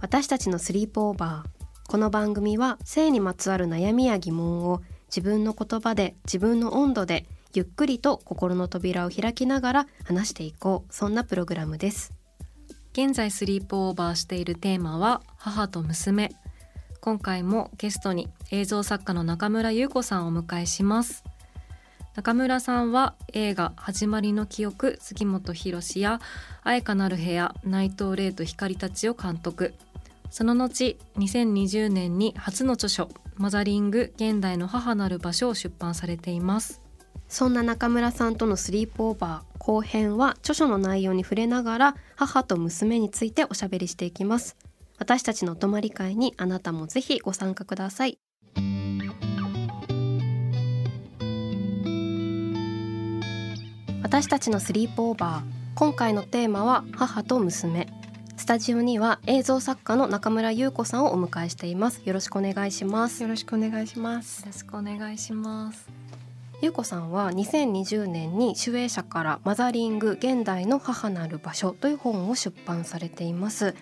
私たちのスリープオーバーこの番組は性にまつわる悩みや疑問を自分の言葉で自分の温度でゆっくりと心の扉を開きながら話していこう。そんなプログラムです。現在スリープオーバーしているテーマは母と娘。今回もゲストに映像作家の中村優子さんをお迎えします。中村さんは映画「始まりの記憶」杉本博や「愛かなる部屋」内藤玲と光たちを監督。その後2020年に初の著書「マザリング現代の母なる場所」を出版されています。そんな中村さんとのスリープオーバー後編は著書の内容に触れながら母と娘についておしゃべりしていきます。私たちのお泊まり会にあなたもぜひご参加ください。私たちのスリープオーバー今回のテーマは母と娘。タジオには映像作家の中村優子さんをお迎えしています。よろしくお願いします。よろしくお願いします。よろしくお願いします。優子さんは2020年に主演者からマザリング現代の母なる場所という本を出版されています。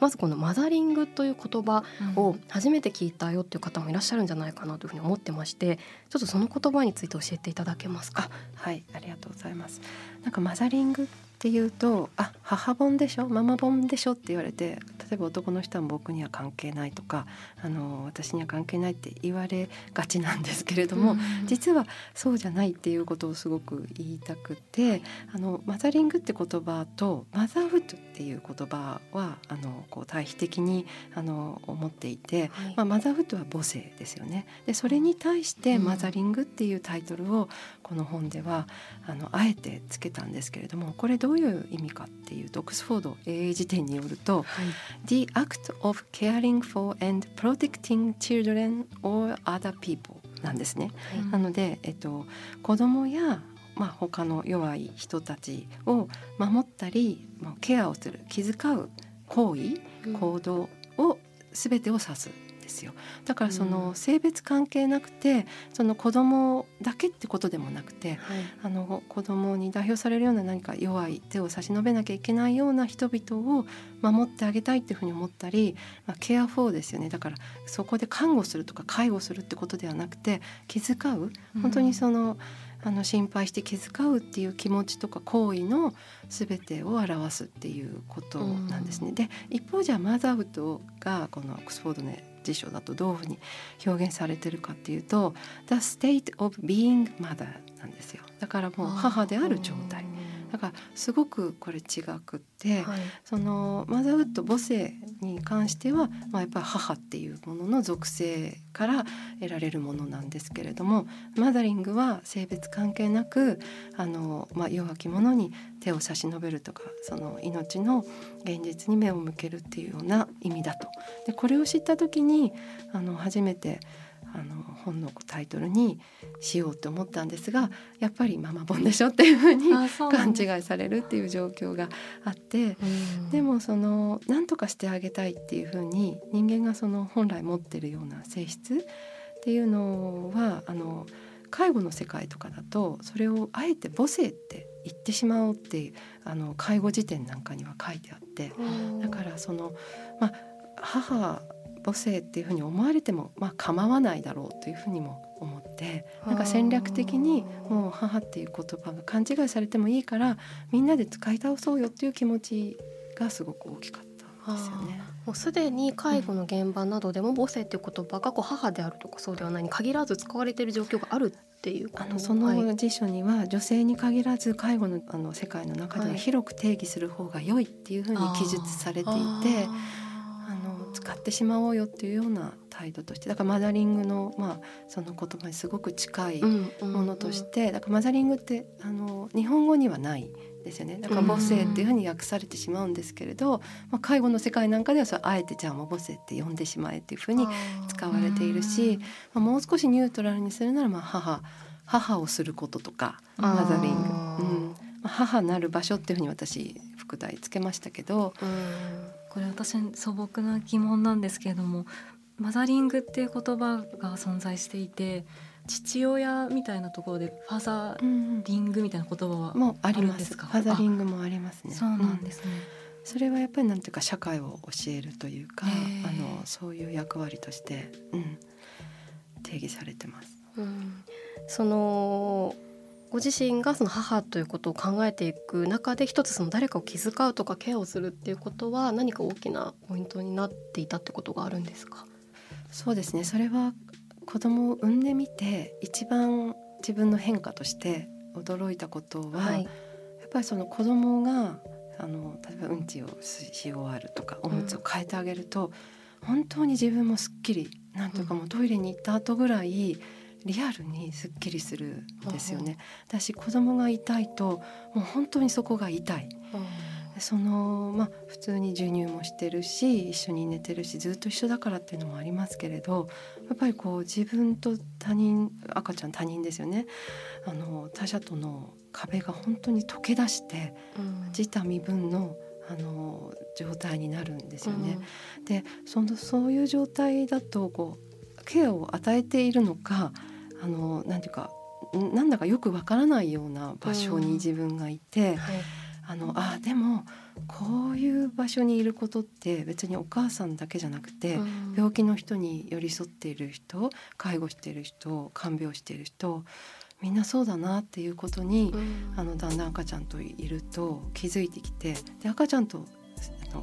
まずこのマザリングという言葉を初めて聞いたよっていう方もいらっしゃるんじゃないかなというふうに思ってましてちょっとその言葉について教えていただけますか？はいありがとうございます。なんかマザリングっていうとあ母本でしょ？ママ本でしょ？って言われて例えば男の人は僕には関係ないとかあの私には関係ないって言われがちなんですけれども、うん。実はそうじゃないっていうことをすごく言いたくてあのマザリングって言葉とマザーフッドっていう言葉はあのこう対比的にあの思っていて、はい、まあ、マザーフッドは母性ですよね。でそれに対してマザリングっていうタイトルをこの本ではあのあえてつけたんですけれどもこれどういう意味かっていうとオックスフォード英英辞典によると、はい、The act of caring for and protecting children or other people なんですね。はい、なので、えっと、子供やまあ、他の弱い人たちを守ったりケアをする気遣う行為行動を全てを指すですよ。だからその性別関係なくてその子供だけってことでもなくて、はい、あの子供に代表されるような何か弱い手を差し伸べなきゃいけないような人々を守ってあげたいっていうふうに思ったり、まあ、ケアフォーですよね。だからそこで看護するとか介護するってことではなくて気遣う。本当にその、うんあの心配して気遣うっていう気持ちとか行為の全てを表すっていうことなんですね。うん、で一方じゃマザーフッドがこのオックスフォードね辞書だとどういうふうに表現されてるかっていうと「The state of being mother」なんですよだからもう母である状態。だからすごくこれ違くって、はい、そのマザーウッド母性に関しては、まあ、やっぱり母っていうものの属性から得られるものなんですけれどもマザリングは性別関係なくあの、まあ、弱き者に手を差し伸べるとかその命の現実に目を向けるっていうような意味だと。でこれを知った時にあの初めてあの本のタイトルにしようと思ったんですがやっぱりママ本でしょっていうふうに勘違いされるっていう状況があってでもその何とかしてあげたいっていうふうに人間がその本来持ってるような性質っていうのはあの介護の世界とかだとそれをあえて母性って言ってしまおうってあの介護辞典なんかには書いてあってだからそのまあ母母性っていうふうに思われてもまあ構わないだろうというふうにも思ってなんか戦略的にもう母っていう言葉が勘違いされてもいいからみんなで使い倒そうよっていう気持ちがすごく大きかった。ですよね。もうすでに介護の現場などでも母性っていう言葉がこう母であるとかそうではないに限らず使われている状況があるっていうあのそはいの辞書には女性に限らず介護のあの世界の中でははい広く定義する方が良いっていうふうに記述されていて使ってしまおうよっていうような態度としてだからマザリングの,、まあその言葉にすごく近いものとして、だからマザリングってあの日本語にはないですよね。だから母性っていうふうに訳されてしまうんですけれど、まあ、介護の世界なんかではそれあえてじゃあもう母性って呼んでしまえっていうふうに使われているし、まあ、もう少しニュートラルにするならまあ母母をすることとかマザリング、うん。まあ、母なる場所っていうふうに私副題つけましたけど、これ私素朴な疑問なんですけれどもマザリングっていう言葉が存在していて父親みたいなところでファザーリングみたいな言葉はもうありますすか？ファザリングもありますね。そうなんですね。それはやっぱりなんていうか社会を教えるというかあのそういう役割として、うん、定義されてます。うんそのご自身がその母ということを考えていく中で一つその誰かを気遣うとかケアをするっていうことは何か大きなポイントになっていたってことがあるんですか？そうですね。それは子供を産んでみて一番自分の変化として驚いたことは、やっぱりその子供があの例えばうんちをしし終わるとかおむつを変えてあげると、本当に自分もすっきりなんというかもうトイレに行った後ぐらいリアルにすっきりするんですよね。だし子供が痛いともう本当にそこが痛い。でそのまあ普通に授乳もしてるし一緒に寝てるしずっと一緒だからっていうのもありますけれどやっぱりこう自分と他人赤ちゃん他人ですよねあの他者との壁が本当に溶け出して自他身分のあの状態になるんですよね。でそのそういう状態だとこうケアを与えているのかあのなんていうかんなんだかよくわからないような場所に自分がいて。はい。あのあでもこういう場所にいることって別にお母さんだけじゃなくて、うん。病気の人に寄り添っている人介護している人看病している人みんなそうだなっていうことに、うん。あのだんだん赤ちゃんといると気づいてきてで赤ちゃんと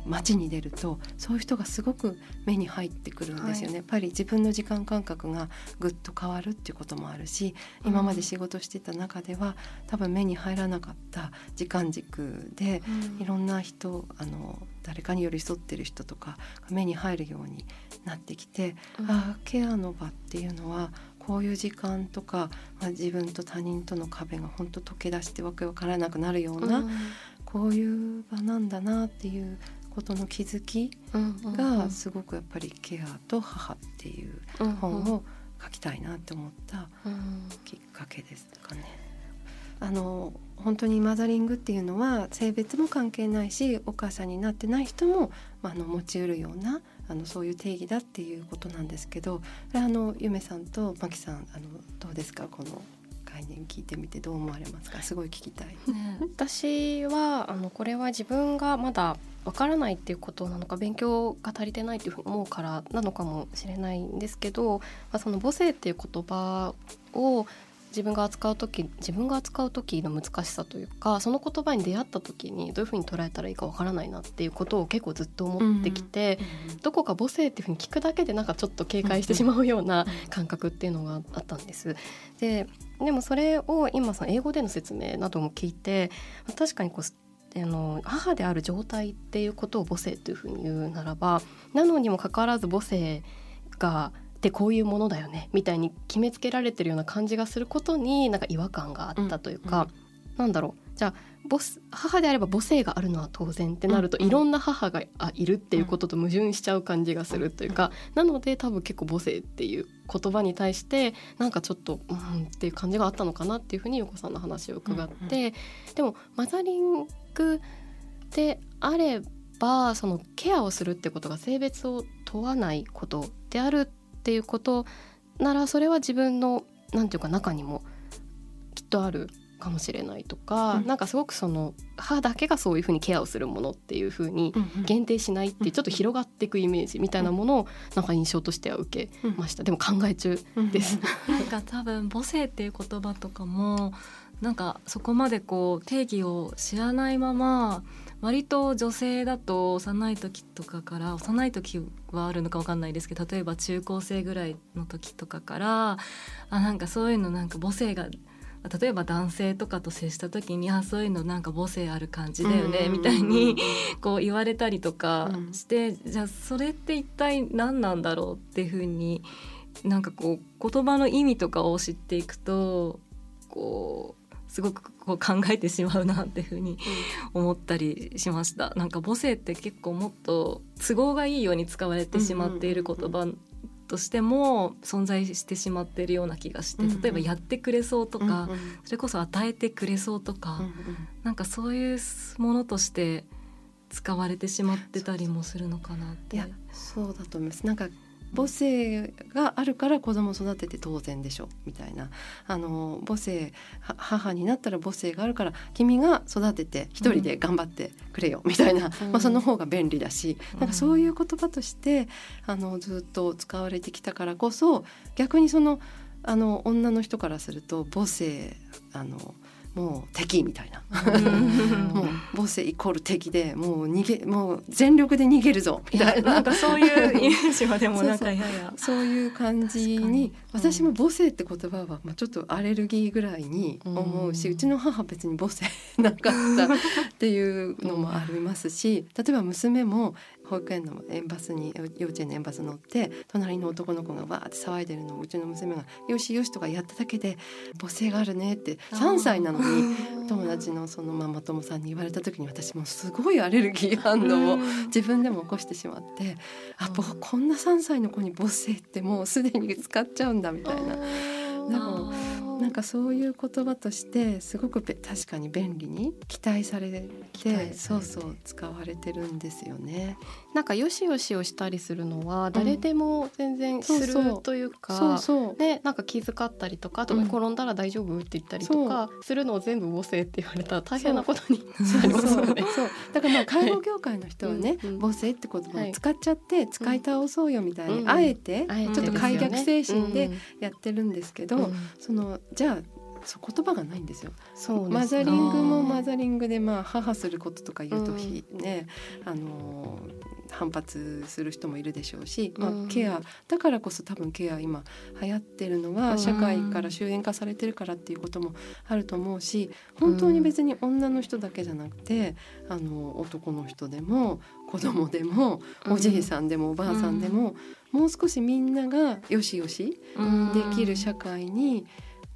街に出るとそういう人がすごく目に入ってくるんですよね、はい。やっぱり自分の時間感覚がぐっと変わるっていうこともあるし今まで仕事してた中では多分目に入らなかった時間軸でいろんな人あの誰かに寄り添ってる人とかが目に入るようになってきて、うん。ああケアの場っていうのはこういう時間とか、まあ、自分と他人との壁が本当溶け出してわけわからなくなるような、うんこういう場なんだなっていうことの気づきうんがすごくやっぱり「ケアと母」っていう本を書きたいなって思ったうんきっかけですかね。あの本当にマザリングっていうのは性別も関係ないしお母さんになってない人も、まあ、あの持ちうるようなあのそういう定義だっていうことなんですけどあのゆめさんとまきさんあのどうですかこの概念聞いてみてどう思われますか？すごい聞きたい。ね私はあのこれは自分がまだわからないっていうことなのか勉強が足りてないっていうふうに思うからなのかもしれないんですけど、まあ、その母性っていう言葉を自分が扱う時自分が扱う時の難しさというかその言葉に出会った時にどういうふうに捉えたらいいかわからないなっていうことを結構ずっと思ってきて、どこか母性っていうふうに聞くだけでなんかちょっと警戒してしまうような感覚っていうのがあったんです。ででもそれを今その英語での説明なども聞いて確かにこうあの母である状態っていうことを母性というふうに言うならばなのにもかかわらず母性がってこういうものだよねみたいに決めつけられてるような感じがすることになんか違和感があったというか、なんだろう。じゃあ母母であれば母性があるのは当然ってなると、うん。うんいろんな母があいるっていうことと矛盾しちゃう感じがするというか、なので多分結構母性っていう言葉に対してなんかちょっとうんっていう感じがあったのかなっていうふうに横さんの話を伺って、でもマザリングであればそのケアをするってことが性別を問わないことであるっていうことならそれは自分のなんていうか中にもきっとあるかもしれないとか、うん。なんかすごくその歯だけがそういうふうにケアをするものっていうふうに限定しないってちょっと広がっていくイメージみたいなものをなんか印象としては受けました。でも考え中です。なんか多分母性っていう言葉とかもなんかそこまでこう定義を知らないまま割と女性だと幼い時とかから幼い時はあるのか分かんないですけど例えば中高生ぐらいの時とかからあなんかそういうのなんか母性が例えば男性とかと接した時にあそういうのなんか母性ある感じだよねみたいにこう言われたりとかして、うん、じゃあそれって一体何なんだろうっていうふうになんかこう言葉の意味とかを知っていくとこうすごくこう考えてしまうなっていうふうに思ったりしました。なんか母性って結構もっと都合がいいように使われてしまっている言葉としても存在してしまっているような気がして例えばやってくれそうとか、それこそ与えてくれそうとか、なんかそういうものとして使われてしまってたりもするのかなって。いやそうだと思います。なんか母性があるから子供を育てて当然でしょみたいな。あの母性母になったら母性があるから君が育てて一人で頑張ってくれよ、みたいな、まあ、その方が便利だし、うん、なんかそういう言葉としてあのずっと使われてきたからこそ逆にそのあの女の人からすると母性あのもう敵みたいな。もう母性イコール敵でもう逃げもう全力で逃げるぞ。みたいな。なんかそういうイメージはでもなんかやや。そういう感じに私も母性って言葉はまあちょっとアレルギーぐらいに思うし、うちの母別に母性なかったっていうのもありますし例えば娘も保育園の園バスに幼稚園の園バス乗って隣の男の子がわーって騒いでるのをうちの娘が「よしよし」とかやっただけで「母性があるね」って3歳なのに友達のそのママ友さんに言われた時に私もすごいアレルギー反応を自分でも起こしてしまってあこんな3歳の子に母性ってもうすでに使っちゃうんだみたいな。でもなんかそういう言葉としてすごく確かに便利に期待されてそうそう使われてるんですよね。なんかよしよしをしたりするのは誰でも全然するというか、でなんか気遣ったりとかとか転んだら大丈夫？って言ったりとかするのを全部母性って言われたら大変なことになりますよね。そう。だからまあ介護業界の人はね、母性って言葉を使っちゃって使い倒そうよみたいに、あえてちょっと開逆精神でやってるんですけど、そのじゃあそう言葉がないんですよ。そうマザリングもマザリングでまあ母することとか言うと、うん、ねあの反発する人もいるでしょうし、まあ、ケアだからこそ多分ケア今流行ってるのは社会から終焉化されてるからっていうこともあると思うし本当に別に女の人だけじゃなくてあの男の人でも子供でもおじいさんでもおばあさんでももう少しみんながよしよしできる社会に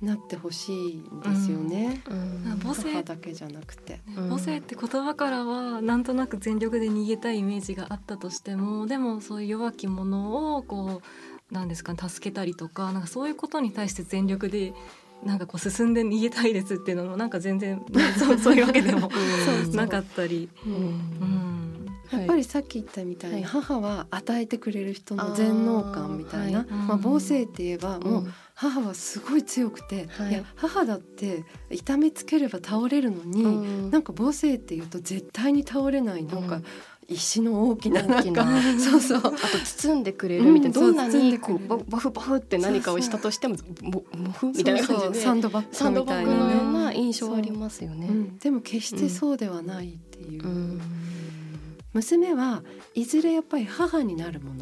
なってほしいんですよね、うん、母性。だけじゃなくて、母性って言葉からはなんとなく全力で逃げたいイメージがあったとしてもでもそういう弱き者をこうなんですか、ね、助けたりとかなんかそういうことに対して全力でなんかこう進んで逃げたいですっていうのもなんか全然 そうそういうわけでもなかったり。うん、うんやっぱりさっき言ったみたいに、母は与えてくれる人の全能感みたいな、まあ、母性って言えばもう母はすごい強くて、い。や母だって痛めつければ倒れるのに、うなんか母性っていうと絶対に倒れないなんか。石の大きななんか そうそう。あと包んでくれるみたいな、どんなにこうバフバフって何かをしたとしてもモフみたいな感じで。サンドバッグみたいな、ね、ような印象ありますよね、でも決してそうではないっていう、娘はいずれやっぱり母になるも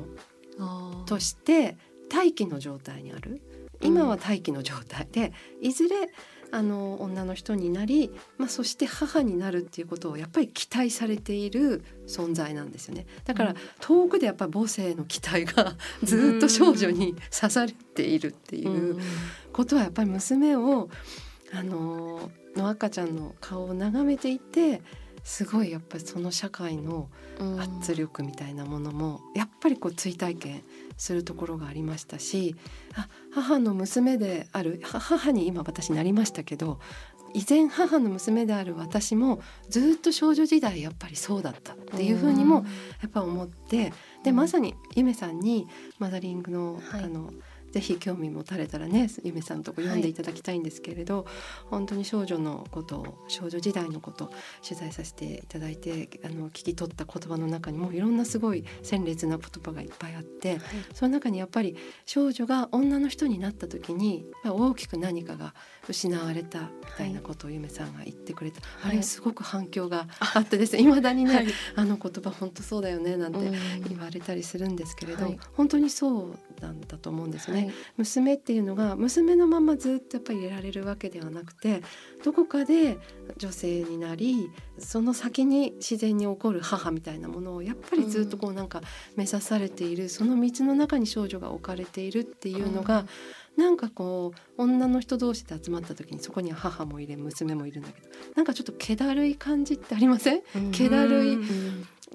のとして待機の状態にある。今は待機の状態で、いずれあの女の人になり、まあ、そして母になるっていうことをやっぱり期待されている存在なんですよね。だから遠くでやっぱり母性の期待がずっと少女に刺されているっていうことはやっぱり娘をあのの赤ちゃんの顔を眺めていてすごいやっぱりその社会の圧力みたいなものもやっぱりこう追体験するところがありましたしあ母の娘である母に今私なりましたけど以前母の娘である私もずっと少女時代やっぱりそうだったっていうふうにもやっぱ思ってでまさにゆめさんにマザリングの,、あのぜひ興味持たれたらねゆめさんとこ読んでい。ただきたいんですけれど、はい、本当に少女のことを少女時代のこと取材させていただいてあの聞き取った言葉の中にもいろんなすごい鮮烈な言葉がいっぱいあって、はい、その中にやっぱり少女が女の人になった時に大きく何かが失われたみたいなことをゆめさんが言ってくれた、はい、あれすごく反響があってです。ねい。まだにね、あの言葉本当そうだよねなんて言われたりするんですけれど、本当にそうなんだと思うんですね。娘っていうのが娘のままずっとやっぱり入れられるわけではなくてどこかで女性になりその先に自然に起こる母みたいなものをやっぱりずっとこうなんか目指されている、その道の中に少女が置かれているっていうのが、うん、なんかこう女の人同士で集まった時にそこには母もいれ娘もいるんだけどなんかちょっと気だるい感じってありません、気だるい、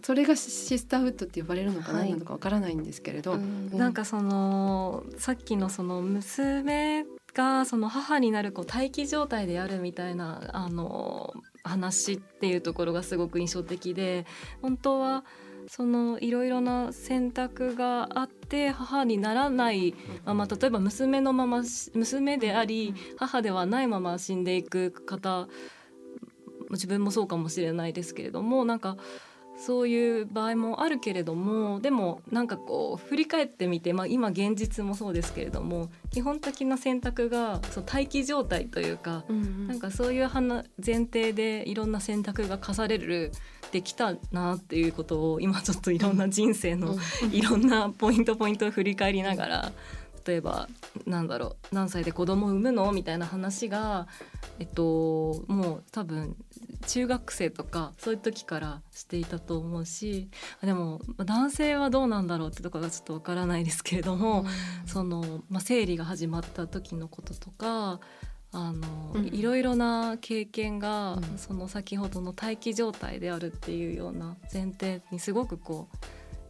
それがシスターフッドって呼ばれるのか何なのかわからないんですけれど、はいうん、なんかそのさっきのその娘がその母になるこう待機状態であるみたいなあの話っていうところがすごく印象的で本当はそのいろいろな選択があって母にならないまま例えば娘のまま娘であり母ではないまま死んでいく方自分もそうかもしれないですけれどもなんかそういう場合もあるけれどもでもなんかこう振り返ってみて、まあ、今現実もそうですけれども基本的な選択がそう待機状態というか、うんうん、なんかそういう前提でいろんな選択が課されるできたなっていうことを今ちょっといろんな人生のいろんなポイントポイントを振り返りながら例えばなんだろう何歳で子供産むの？みたいな話がえっともう多分中学生とかそういう時からしていたと思うしでも男性はどうなんだろうってところがちょっとわからないですけれども、うん、その、まあ、生理が始まった時のこととかあの、うん、いろいろな経験が、うん、その先ほどの待機状態であるっていうような前提にすごくこう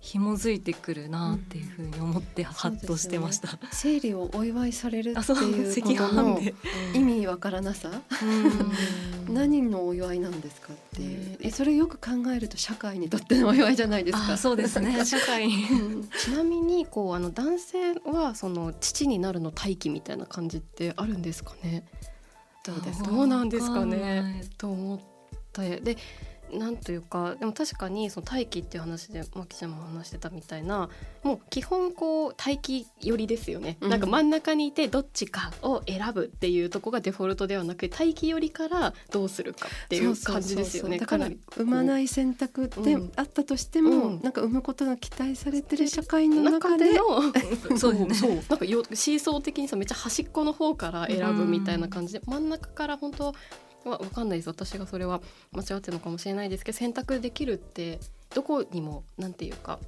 紐づいてくるなっていうふうに思ってハッとしてました。ね、生理をお祝いされるっていうことの意味わからなさ、何のお祝いなんですかって。いう、えそれよく考えると社会にとってのお祝いじゃないですか。そうですね。社会。ちなみにこうあの男性はその父になるの待機みたいな感じってあるんですかね？どうです？どうなんですかね？と思って。でなんというかでも確かにその待機っていう話でマキちゃんも話してたみたいなもう基本こう待機寄りですよね、うん、なんか真ん中にいてどっちかを選ぶっていうとこがデフォルトではなく待機寄りからどうするかっていう感じですよね。だから産まない選択であったとしても、うん、なんか産むことが期待されてる社会の中での そうね。そう。なんかよシーソー的にさめっちゃ端っこの方から選ぶみたいな感じで、真ん中から本当わ分かんないです。私がそれは間違ってるのかもしれないですけど選択できるってどこにも何て言うか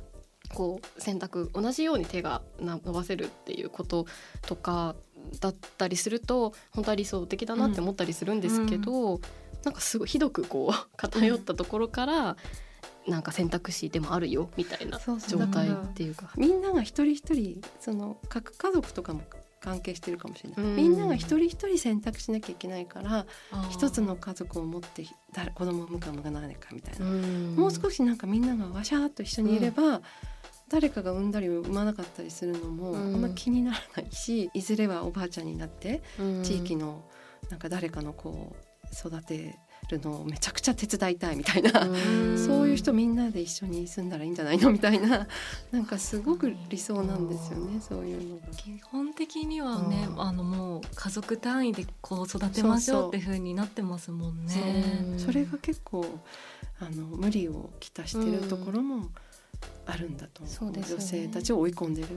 こう選択同じように手が伸ばせるっていうこととかだったりすると本当は理想的だなって思ったりするんですけど、うん、なんかすごいひどくこう 偏ったところから、なんか選択肢でもあるよみたいな状態っていうか。みんなが一人一人その各家族とかも関係してるかもしれない、みんなが一人一人選択しなきゃいけないから一つの家族を持って誰子供を産むか産まないかみたいな、もう少しなんかみんながわしゃーっと一緒にいれば、誰かが産んだり産まなかったりするのもあんま気にならないし、いずれはおばあちゃんになって地域のなんか誰かの子を育てるのをめちゃくちゃ手伝いたいみたいなそういう人みんなで一緒に住んだらいいんじゃないのみたいななんかすごく理想なんですよねそういうのが。基本的にはねあのもう家族単位でこう育てましょうっていうふうになってますもんね。それが結構あの無理をきたしてるところも、あるんだとそうです、ね、女性たちを追い込んでる。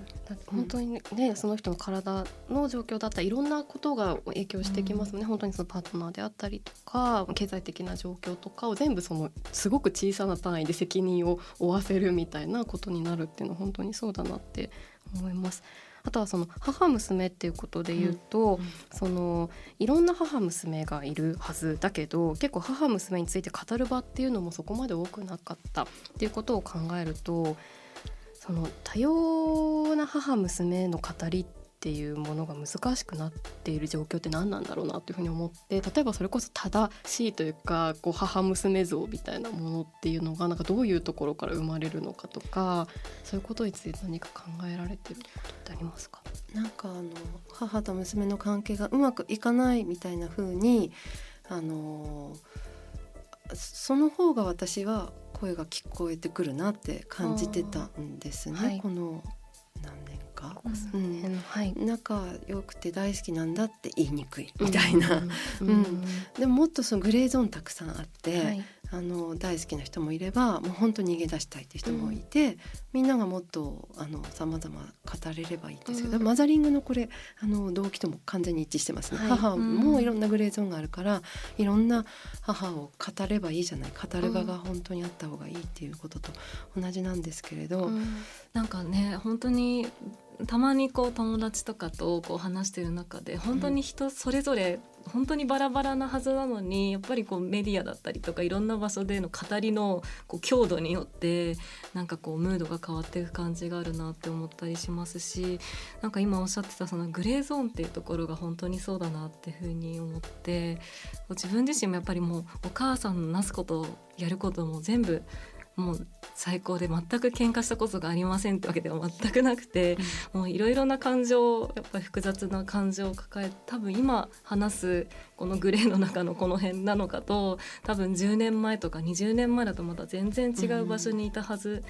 本当にね、うん、その人の体の状況だったらいろんなことが影響してきますね、うん、本当にそのパートナーであったりとか経済的な状況とかを全部そのすごく小さな単位で責任を負わせるみたいなことになるっていうのは本当にそうだなって思います。あとはその母娘っていうことで言うと、うん、そのいろんな母娘がいるはずだけど結構母娘について語る場っていうのもそこまで多くなかったっていうことを考えるとその多様な母娘の語りっっていうものが難しくなっている状況って何なんだろうなというふうに思って例えばそれこそ正しいというかこう母娘像みたいなものっていうのがなんかどういうところから生まれるのかとかそういうことについて何か考えられてることってありますか？なんかあの母と娘の関係がうまくいかないみたいな風にあのその方が私は声が聞こえてくるなって感じてたんですね、はい、このか、うん、はい、仲良くて大好きなんだって言いにくいみたいな、うん、うん、でももっとそのグレーゾーンたくさんあって、はい、あの大好きな人もいればもう本当に逃げ出したいって人もいて、うん、みんながもっとあの様々語れればいいんですけど、うん、マザリングのこれあの動機とも完全に一致してますね、はい、母もいろんなグレーゾーンがあるから、いろんな母を語ればいいじゃない。語る場が本当にあった方がいいっていうことと同じなんですけれど、うん、なんかね本当にたまにこう友達とかとこう話してる中で本当に人それぞれ本当にバラバラなはずなのにやっぱりこうメディアだったりとかいろんな場所での語りのこう強度によってなんかこうムードが変わっていく感じがあるなって思ったりしますしなんか今おっしゃってたそのグレーゾーンっていうところが本当にそうだなっていうふうに思って自分自身もやっぱりもうお母さんのなすことやることも全部もう最高で全く喧嘩したことがありませんってわけでは全くなくて、うん、もういろいろな感情やっぱり複雑な感情を抱え多分今話すこのグレーの中のこの辺なのかと多分10年前とか20年前だとまた全然違う場所にいたはず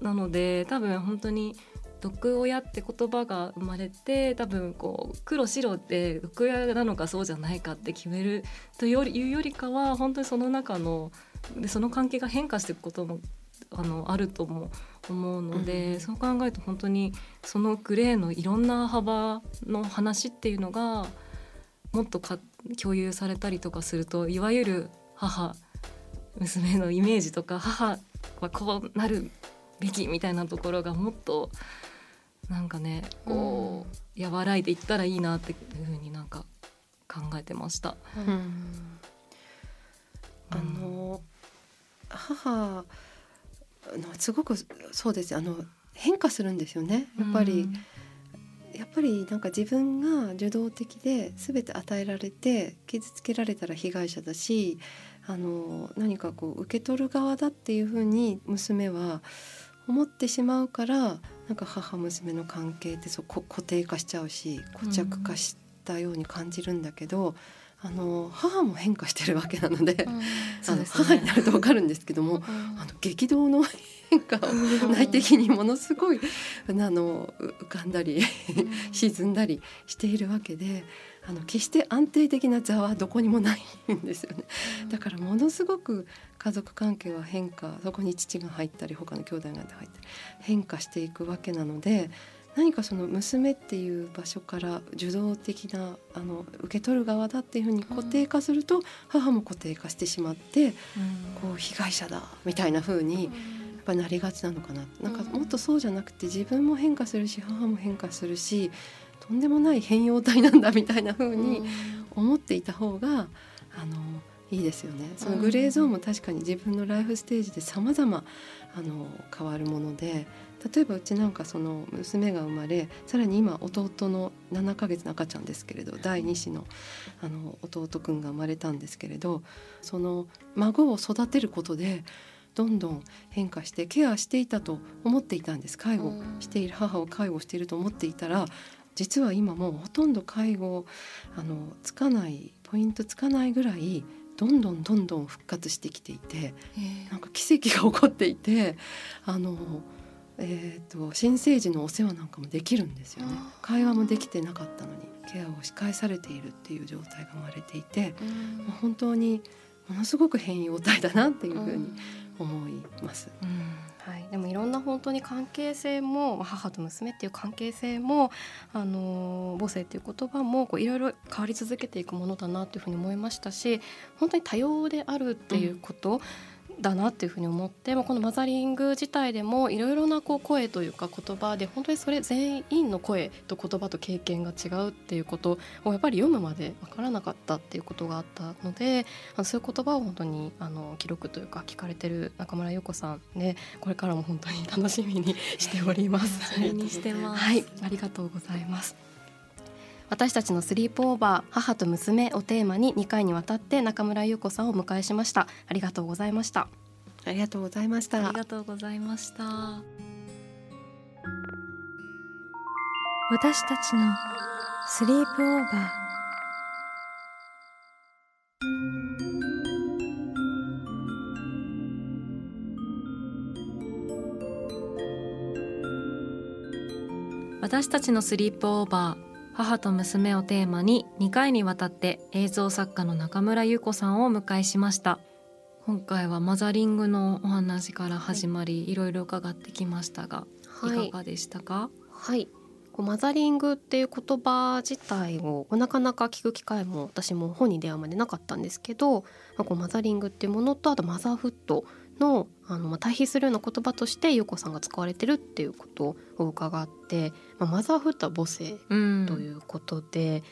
なので、うん、多分本当に毒親って言葉が生まれて多分こう黒白で毒親なのかそうじゃないかって決めるというよりかは本当にその中のでその関係が変化していくこともあのあるとも思うので、うん、そう考えると本当にそのグレーのいろんな幅の話っていうのがもっとか共有されたりとかするといわゆる母娘のイメージとか母はこうなるべきみたいなところがもっとなんかねこう、和らいでいったらいいなっていうふうになんか考えてました。うん、あの母のすごくそうですあの変化するんですよね。やっぱり、やっぱりなんか自分が受動的で全て与えられて傷つけられたら被害者だしあの何かこう受け取る側だっていうふうに娘は思ってしまうからなんか母娘の関係ってそう固定化しちゃうし固着化したように感じるんだけど、あの母も変化してるわけなので、うん、あの、母になると分かるんですけども、うん、あの激動の変化を内的にものすごいあの浮かんだり 沈んだりしているわけで。あの決して安定的な座はどこにもないんですよね。だからものすごく家族関係は変化そこに父が入ったり他の兄弟が入ったり変化していくわけなので何かその娘っていう場所から受動的なあの受け取る側だっていうふうに固定化すると、母も固定化してしまって、こう被害者だみたいなふうにやっぱなりがちなのかな。なんかもっとそうじゃなくて自分も変化するし母も変化するしとんでもない変容体なんだみたいなふうに思っていた方があのいいですよね。そのグレーゾーンも確かに自分のライフステージで様々あの変わるもので例えばうちなんかその娘が生まれさらに今弟の7ヶ月の赤ちゃんですけれど第2子のあの弟くんが生まれたんですけれどその孫を育てることでどんどん変化してケアしていたと思っていたんです。介護している母を介護していると思っていたら実は今もうほとんど介護あのつかないポイントつかないぐらいどんどんどんどん復活してきていてなんか奇跡が起こっていてあのえーと、新生児のお世話なんかもできるんですよね。会話もできてなかったのにケアをし返されているっていう状態が生まれていて、う本当にものすごく変容体だなっていうふうに思います。はい、でもいろんな本当に関係性も母と娘っていう関係性もあの母性っていう言葉もこういろいろ変わり続けていくものだなというふうに思いましたし本当に多様であるっていうこと、うんだなっていうふうに思ってこのマザリング自体でもいろいろなこう声というか言葉で本当にそれ全員の声と言葉と経験が違うっていうことをやっぱり読むまで分からなかったっていうことがあったのであのそういう言葉を本当にあの記録というか聞かれてる中村優子さんでこれからも本当に楽しみにしております。にしてます。はい、ありがとうございます。私たちのスリープオーバー母と娘をテーマに2回にわたって中村優子さんをお迎えしました。ありがとうございました。ありがとうございました。ありがとうございました。私たちのスリープオーバー。私たちのスリープオーバー母と娘をテーマに2回にわたって映像作家の中村優子さんをお迎えしました。今回はマザリングのお話から始まり、はい、いろいろ伺ってきましたが、はい、いかがでしたか？はい。マザリングっていう言葉自体をなかなか聞く機会も私も本に出会うまでなかったんですけど、まあ、こうマザリングっていうものとあとマザーフットのあの、まあ、対比するような言葉として優子さんが使われてるっていうことを伺って、まあ、マザーフットは母性ということで、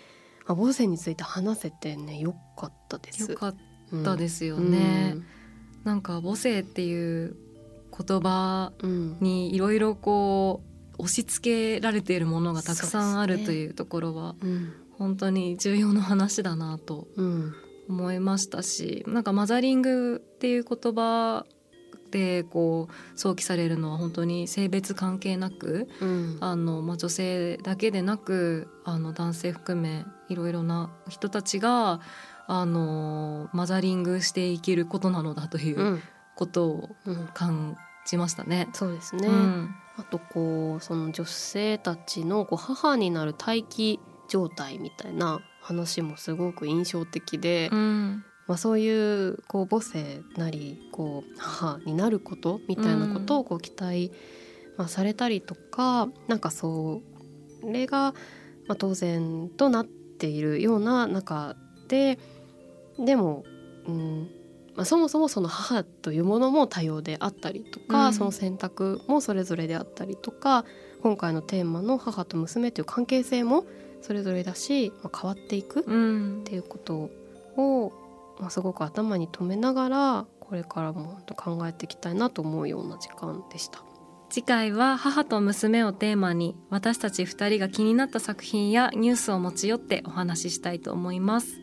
うん、まあ、母性について話せてねよかったです。よかったですよね。うん、なんか母性っていう言葉にいろいろこう押し付けられているものがたくさんあるというところは、本当に重要な話だなと思いましたし、なんかマザリングっていう言葉でこう想起されるのは本当に性別関係なく、うん、あのまあ、女性だけでなくあの男性含めいろいろな人たちがあのマザリングして生きることなのだということを感じましたね。うん、そうですね、うん、あとこうその女性たちのこう母になる待機状態みたいな話もすごく印象的で、うん、まあ、そういうこう母性なりこう母になることみたいなことをこう期待、まあ、されたりとかなんかそれがまあ当然となっているような中ででも、うんまあ、そもそもその母というものも多様であったりとか、うん、その選択もそれぞれであったりとか今回のテーマの母と娘という関係性もそれぞれだし、まあ、変わっていくっていうことを、まあ、すごく頭に留めながらこれからも考えていきたいなと思うような時間でした。次回は母と娘をテーマに私たち2人が気になった作品やニュースを持ち寄ってお話ししたいと思います。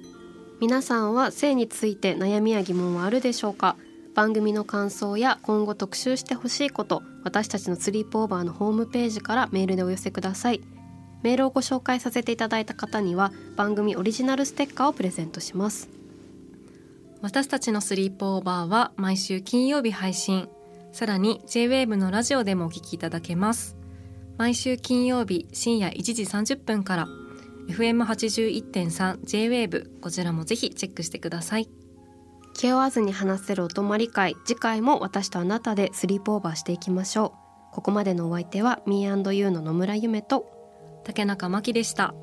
皆さんは性について悩みや疑問はあるでしょうか？番組の感想や今後特集してほしいこと私たちのスリープオーバーのホームページからメールでお寄せくださいメールをご紹介させていただいた方には番組オリジナルステッカーをプレゼントします。私たちのスリープオーバーは毎週金曜日配信。さらに JWAVE のラジオでもお聞きいただけます。毎週金曜日深夜1時30分から FM81.3 JWAVE こちらもぜひチェックしてください。気負わずに話せるお泊まり会次回も私とあなたでスリープオーバーしていきましょう。ここまでのお相手は Me&You の野村夢と竹中真希でした。